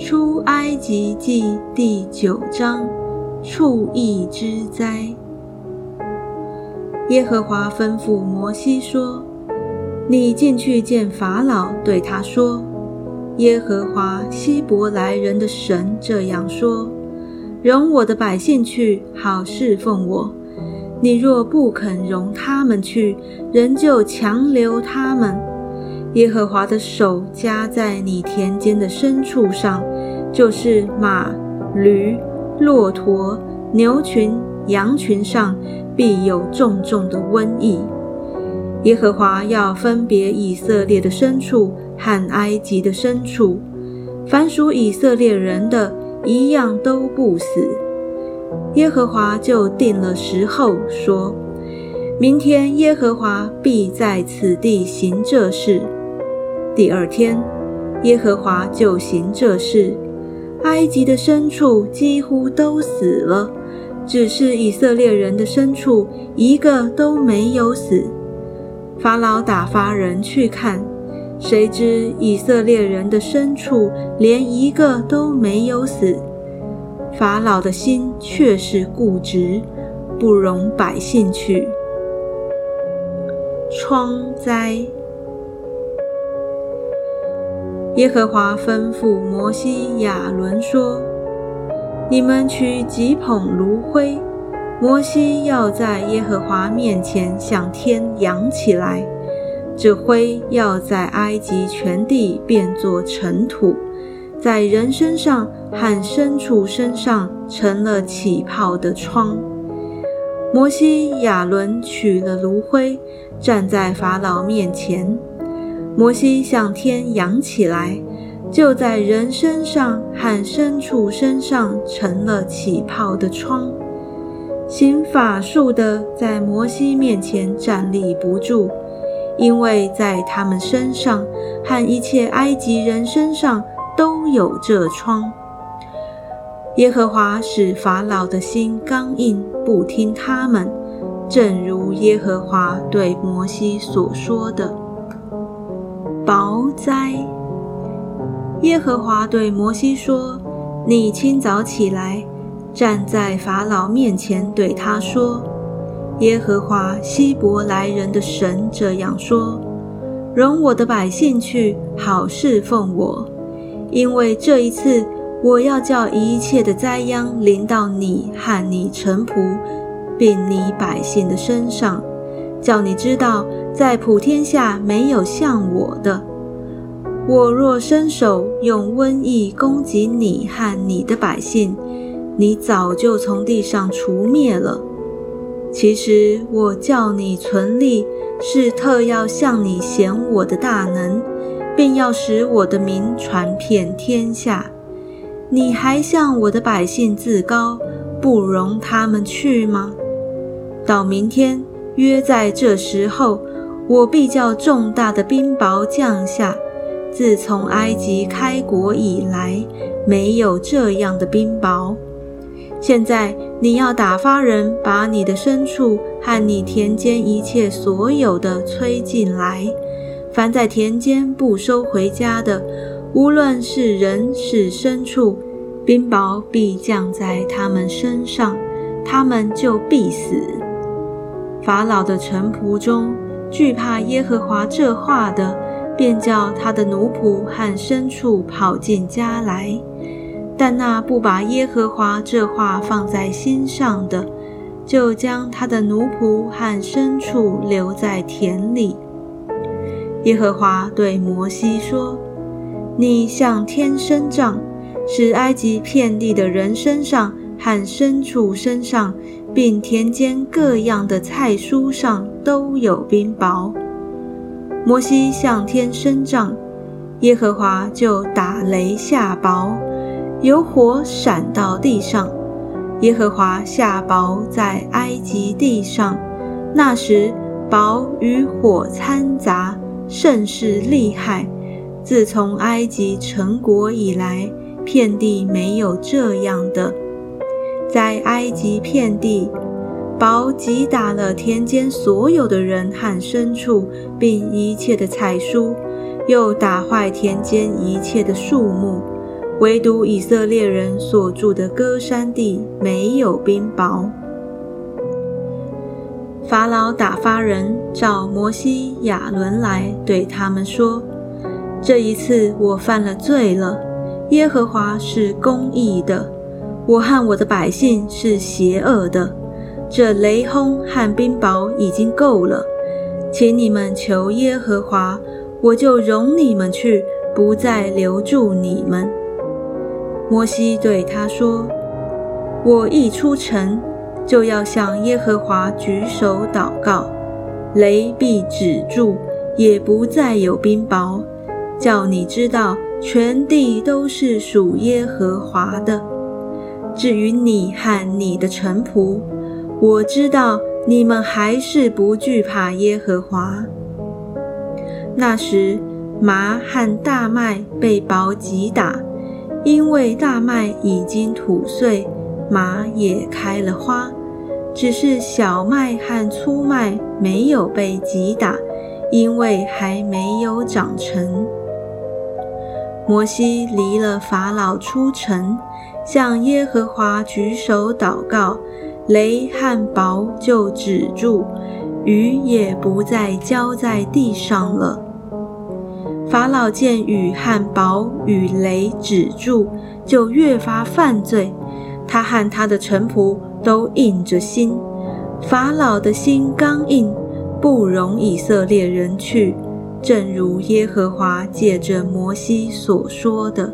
出埃及记第九章，畜疫之灾。耶和华吩咐摩西说：“你进去见法老，对他说：耶和华希伯来人的神这样说：容我的百姓去，好侍奉我。你若不肯容他们去，仍旧强留他们。”耶和华的手加在你田间的牲畜上，就是马、驴、骆驼、牛群、羊群上，必有重重的瘟疫。耶和华要分别以色列的牲畜和埃及的牲畜，凡属以色列人的，一样都不死。耶和华就定了时候，说明天耶和华必在此地行这事。第二天，耶和华就行这事，埃及的牲畜几乎都死了，只是以色列人的牲畜一个都没有死。法老打发人去看，谁知以色列人的牲畜连一个都没有死。法老的心却是固执，不容百姓去。疮灾。耶和华吩咐摩西、亚伦说：“你们取几捧炉灰，摩西要在耶和华面前向天扬起来。这灰要在埃及全地变作尘土，在人身上和牲畜身上成了起泡的疮。摩西、亚伦取了炉灰，站在法老面前。”摩西向天扬起来，就在人身上和牲畜身上成了起泡的疮。行法术的在摩西面前站立不住，因为在他们身上和一切埃及人身上都有这疮。耶和华使法老的心刚硬，不听他们，正如耶和华对摩西所说的。雹灾。耶和华对摩西说：“你清早起来，站在法老面前，对他说：耶和华希伯来人的神这样说：容我的百姓去，好侍奉我。因为这一次，我要叫一切的灾殃临到你和你臣仆，并你百姓的身上。”叫你知道，在普天下没有像我的。我若伸手用瘟疫攻击你和你的百姓，你早就从地上除灭了。其实我叫你存立，是特要向你显我的大能，并要使我的名传遍天下。你还向我的百姓自高，不容他们去吗？到明天。约在这时候，我必叫重大的冰雹降下。自从埃及开国以来，没有这样的冰雹。现在你要打发人，把你的牲畜和你田间一切所有的催进来。凡在田间不收回家的，无论是人是牲畜，冰雹必降在他们身上，他们就必死。法老的臣仆中，惧怕耶和华这话的，便叫他的奴仆和牲畜跑进家来；但那不把耶和华这话放在心上的，就将他的奴仆和牲畜留在田里。耶和华对摩西说：“你向天伸杖，使埃及遍地的人身上和牲畜身上。”并田间各样的菜蔬上都有冰雹。摩西向天伸杖，耶和华就打雷下雹，有火闪到地上。耶和华下雹在埃及地上，那时雹与火掺杂，甚是厉害。自从埃及成国以来，遍地没有这样的。在埃及遍地，雹击打了田间所有的人和牲畜，并一切的菜蔬，又打坏田间一切的树木。唯独以色列人所住的歌山地没有冰雹。法老打发人找摩西、亚伦来，对他们说：“这一次我犯了罪了。耶和华是公义的，我和我的百姓是邪恶的。这雷轰和冰雹已经够了，请你们求耶和华，我就容你们去，不再留住你们。”摩西对他说：“我一出城。”就要向耶和华举手祷告，雷必止住，也不再有冰雹，叫你知道全地都是属耶和华的。至于你和你的臣仆，我知道你们还是不惧怕耶和华。那时麻和大麦被雹击打，因为大麦已经吐穗，麻也开了花。只是小麦和粗麦没有被击打，因为还没有长成。摩西离了法老出城，向耶和华举手祷告，雷和雹就止住，雨也不再浇在地上了。法老见雨和雹与雷止住，就越发犯罪，他和他的臣仆。都硬着心，法老的心刚硬，不容以色列人去，正如耶和华借着摩西所说的。